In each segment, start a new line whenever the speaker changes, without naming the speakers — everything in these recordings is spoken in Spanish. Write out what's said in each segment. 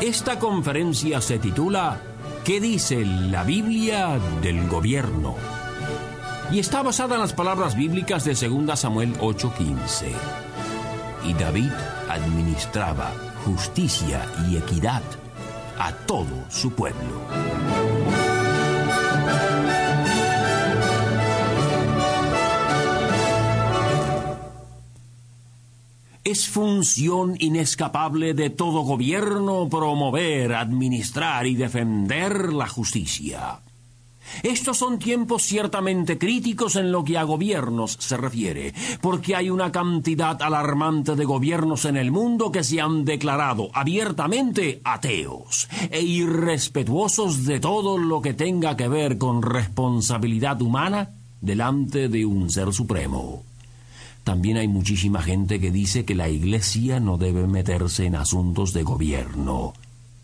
Esta conferencia se titula ¿Qué dice la Biblia del gobierno? Y está basada en las palabras bíblicas de 2 Samuel 8:15. Y David administraba justicia y equidad a todo su pueblo. Es función inescapable de todo gobierno promover, administrar y defender la justicia. Estos son tiempos ciertamente críticos en lo que a gobiernos se refiere, porque hay una cantidad alarmante de gobiernos en el mundo que se han declarado abiertamente ateos e irrespetuosos de todo lo que tenga que ver con responsabilidad humana delante de un ser supremo. También hay muchísima gente que dice que la Iglesia no debe meterse en asuntos de gobierno.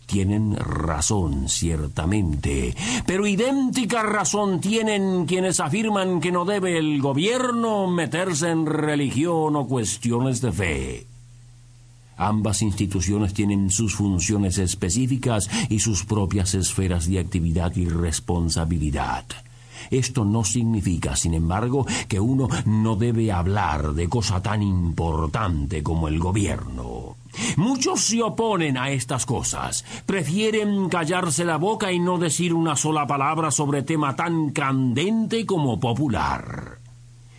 Tienen razón, ciertamente, pero idéntica razón tienen quienes afirman que no debe el gobierno meterse en religión o cuestiones de fe. Ambas instituciones tienen sus funciones específicas y sus propias esferas de actividad y responsabilidad. Esto no significa, sin embargo, que uno no debe hablar de cosa tan importante como el gobierno. Muchos se oponen a estas cosas, prefieren callarse la boca y no decir una sola palabra sobre tema tan candente como popular.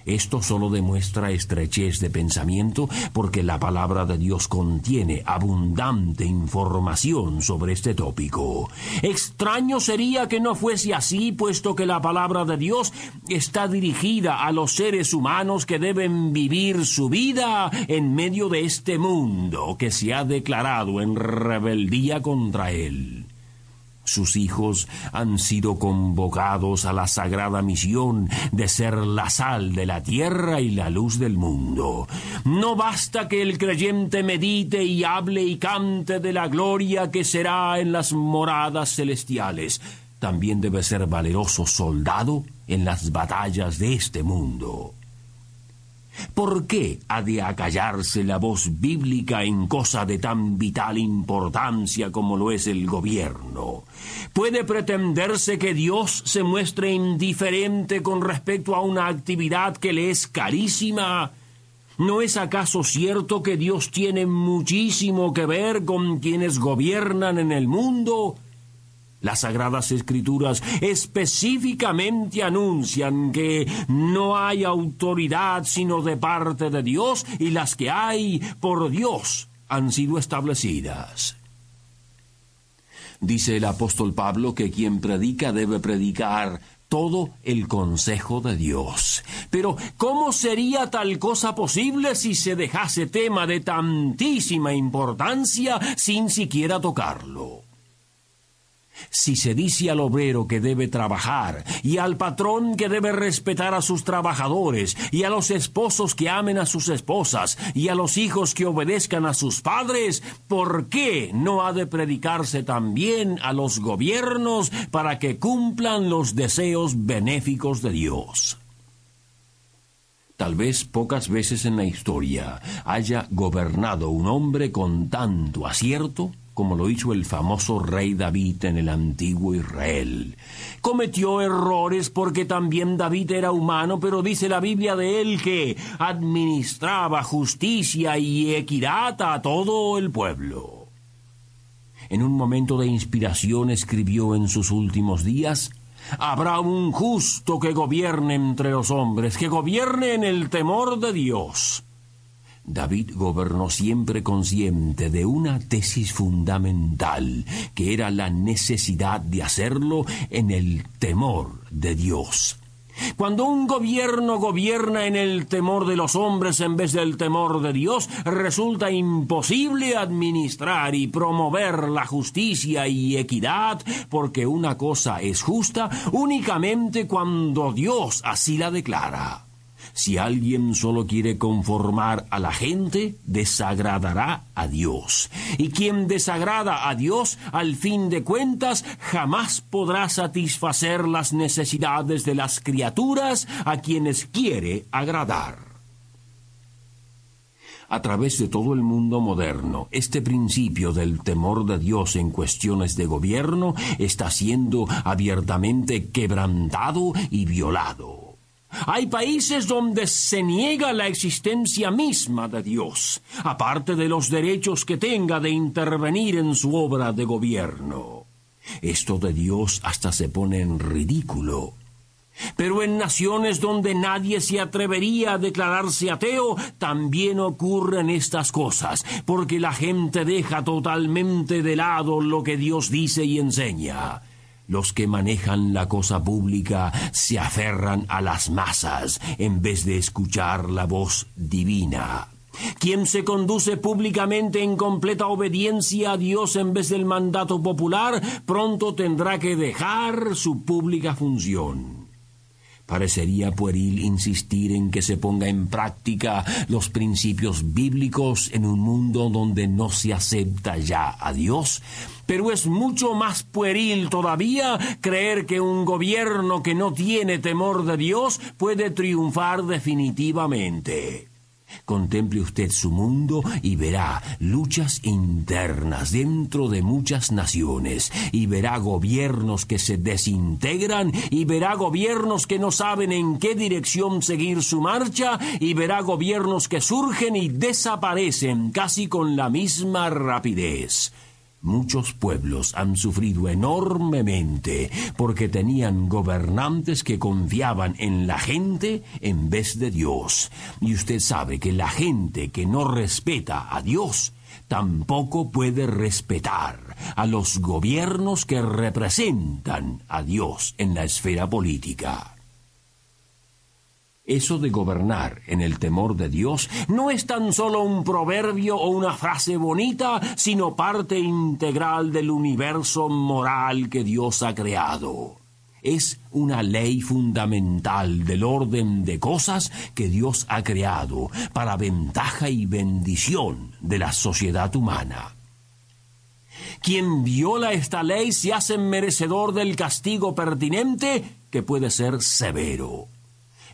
Esto solo demuestra estrechez de pensamiento porque la palabra de Dios contiene abundante información sobre este tópico. Extraño sería que no fuese así, puesto que la palabra de Dios está dirigida a los seres humanos que deben vivir su vida en medio de este mundo que se ha declarado en rebeldía contra él. Sus hijos han sido convocados a la sagrada misión de ser la sal de la tierra y la luz del mundo. No basta que el creyente medite y hable y cante de la gloria que será en las moradas celestiales. También debe ser valeroso soldado en las batallas de este mundo. ¿Por qué ha de acallarse la voz bíblica en cosa de tan vital importancia como lo es el gobierno? ¿Puede pretenderse que Dios se muestre indiferente con respecto a una actividad que le es carísima? ¿No es acaso cierto que Dios tiene muchísimo que ver con quienes gobiernan en el mundo? Las sagradas escrituras específicamente anuncian que no hay autoridad sino de parte de Dios y las que hay por Dios han sido establecidas. Dice el apóstol Pablo que quien predica debe predicar todo el consejo de Dios. Pero, ¿cómo sería tal cosa posible si se dejase tema de tantísima importancia sin siquiera tocarlo? Si se dice al obrero que debe trabajar, y al patrón que debe respetar a sus trabajadores, y a los esposos que amen a sus esposas, y a los hijos que obedezcan a sus padres, ¿por qué no ha de predicarse también a los gobiernos para que cumplan los deseos benéficos de Dios? Tal vez pocas veces en la historia haya gobernado un hombre con tanto acierto como lo hizo el famoso rey David en el antiguo Israel. Cometió errores porque también David era humano, pero dice la Biblia de él que administraba justicia y equidad a todo el pueblo. En un momento de inspiración escribió en sus últimos días, Habrá un justo que gobierne entre los hombres, que gobierne en el temor de Dios. David gobernó siempre consciente de una tesis fundamental, que era la necesidad de hacerlo en el temor de Dios. Cuando un gobierno gobierna en el temor de los hombres en vez del temor de Dios, resulta imposible administrar y promover la justicia y equidad, porque una cosa es justa únicamente cuando Dios así la declara. Si alguien solo quiere conformar a la gente, desagradará a Dios. Y quien desagrada a Dios, al fin de cuentas, jamás podrá satisfacer las necesidades de las criaturas a quienes quiere agradar. A través de todo el mundo moderno, este principio del temor de Dios en cuestiones de gobierno está siendo abiertamente quebrantado y violado. Hay países donde se niega la existencia misma de Dios, aparte de los derechos que tenga de intervenir en su obra de gobierno. Esto de Dios hasta se pone en ridículo. Pero en naciones donde nadie se atrevería a declararse ateo, también ocurren estas cosas, porque la gente deja totalmente de lado lo que Dios dice y enseña. Los que manejan la cosa pública se aferran a las masas en vez de escuchar la voz divina. Quien se conduce públicamente en completa obediencia a Dios en vez del mandato popular, pronto tendrá que dejar su pública función. Parecería pueril insistir en que se ponga en práctica los principios bíblicos en un mundo donde no se acepta ya a Dios, pero es mucho más pueril todavía creer que un gobierno que no tiene temor de Dios puede triunfar definitivamente. Contemple usted su mundo y verá luchas internas dentro de muchas naciones, y verá gobiernos que se desintegran, y verá gobiernos que no saben en qué dirección seguir su marcha, y verá gobiernos que surgen y desaparecen casi con la misma rapidez. Muchos pueblos han sufrido enormemente porque tenían gobernantes que confiaban en la gente en vez de Dios. Y usted sabe que la gente que no respeta a Dios tampoco puede respetar a los gobiernos que representan a Dios en la esfera política. Eso de gobernar en el temor de Dios no es tan solo un proverbio o una frase bonita, sino parte integral del universo moral que Dios ha creado. Es una ley fundamental del orden de cosas que Dios ha creado para ventaja y bendición de la sociedad humana. Quien viola esta ley se hace merecedor del castigo pertinente que puede ser severo.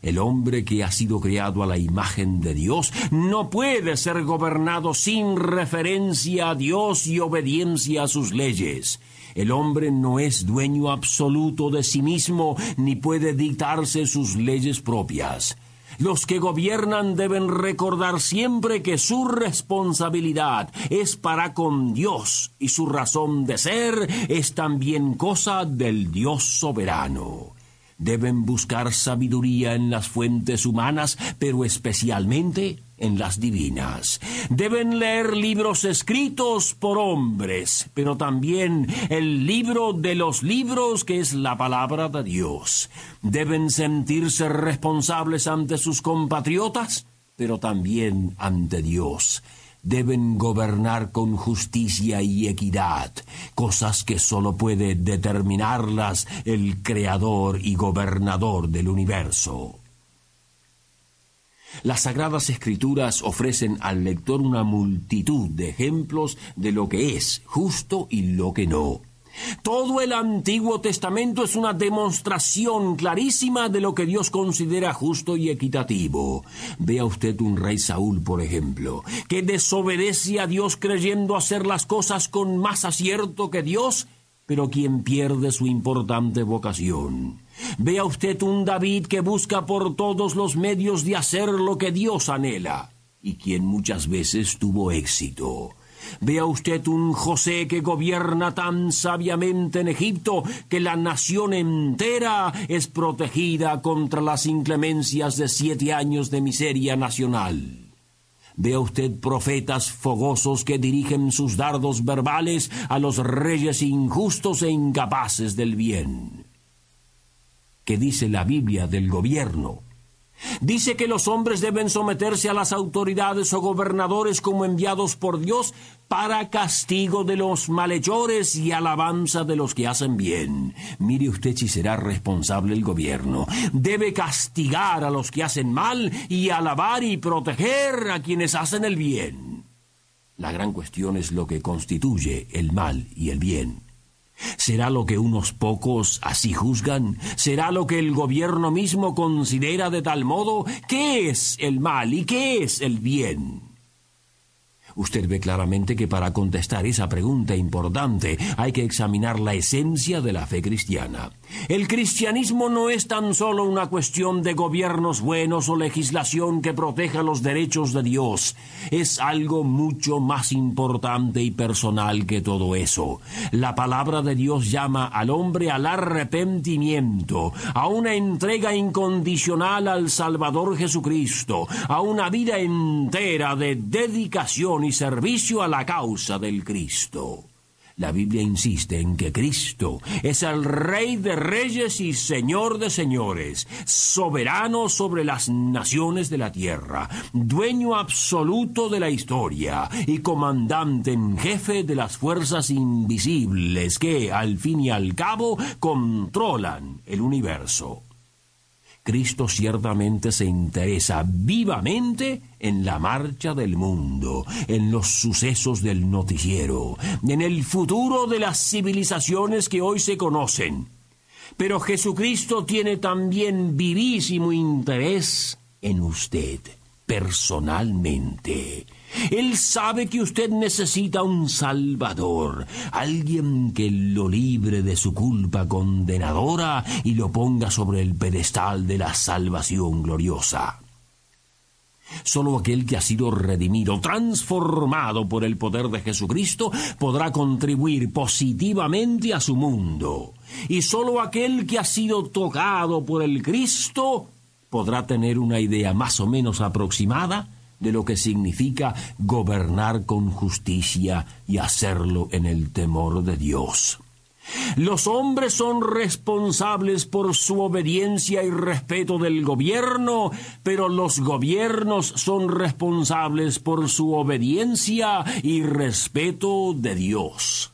El hombre que ha sido creado a la imagen de Dios no puede ser gobernado sin referencia a Dios y obediencia a sus leyes. El hombre no es dueño absoluto de sí mismo ni puede dictarse sus leyes propias. Los que gobiernan deben recordar siempre que su responsabilidad es para con Dios y su razón de ser es también cosa del Dios soberano. Deben buscar sabiduría en las fuentes humanas, pero especialmente en las divinas. Deben leer libros escritos por hombres, pero también el libro de los libros que es la palabra de Dios. Deben sentirse responsables ante sus compatriotas, pero también ante Dios deben gobernar con justicia y equidad, cosas que sólo puede determinarlas el Creador y Gobernador del universo. Las Sagradas Escrituras ofrecen al lector una multitud de ejemplos de lo que es justo y lo que no. Todo el Antiguo Testamento es una demostración clarísima de lo que Dios considera justo y equitativo. Vea usted un rey Saúl, por ejemplo, que desobedece a Dios creyendo hacer las cosas con más acierto que Dios, pero quien pierde su importante vocación. Vea usted un David que busca por todos los medios de hacer lo que Dios anhela, y quien muchas veces tuvo éxito. Vea usted un José que gobierna tan sabiamente en Egipto que la nación entera es protegida contra las inclemencias de siete años de miseria nacional. Vea usted profetas fogosos que dirigen sus dardos verbales a los reyes injustos e incapaces del bien. que dice la Biblia del gobierno. Dice que los hombres deben someterse a las autoridades o gobernadores como enviados por Dios para castigo de los malhechores y alabanza de los que hacen bien. Mire usted si será responsable el gobierno. Debe castigar a los que hacen mal y alabar y proteger a quienes hacen el bien. La gran cuestión es lo que constituye el mal y el bien. ¿Será lo que unos pocos así juzgan? ¿Será lo que el gobierno mismo considera de tal modo? ¿Qué es el mal y qué es el bien? Usted ve claramente que para contestar esa pregunta importante hay que examinar la esencia de la fe cristiana. El cristianismo no es tan solo una cuestión de gobiernos buenos o legislación que proteja los derechos de Dios. Es algo mucho más importante y personal que todo eso. La palabra de Dios llama al hombre al arrepentimiento, a una entrega incondicional al Salvador Jesucristo, a una vida entera de dedicación y servicio a la causa del Cristo. La Biblia insiste en que Cristo es el Rey de reyes y Señor de señores, soberano sobre las naciones de la tierra, dueño absoluto de la historia y comandante en jefe de las fuerzas invisibles que, al fin y al cabo, controlan el universo. Cristo ciertamente se interesa vivamente en la marcha del mundo, en los sucesos del noticiero, en el futuro de las civilizaciones que hoy se conocen. Pero Jesucristo tiene también vivísimo interés en usted, personalmente. Él sabe que usted necesita un Salvador, alguien que lo libre de su culpa condenadora y lo ponga sobre el pedestal de la salvación gloriosa. Solo aquel que ha sido redimido, transformado por el poder de Jesucristo, podrá contribuir positivamente a su mundo. Y solo aquel que ha sido tocado por el Cristo podrá tener una idea más o menos aproximada de lo que significa gobernar con justicia y hacerlo en el temor de Dios. Los hombres son responsables por su obediencia y respeto del gobierno, pero los gobiernos son responsables por su obediencia y respeto de Dios.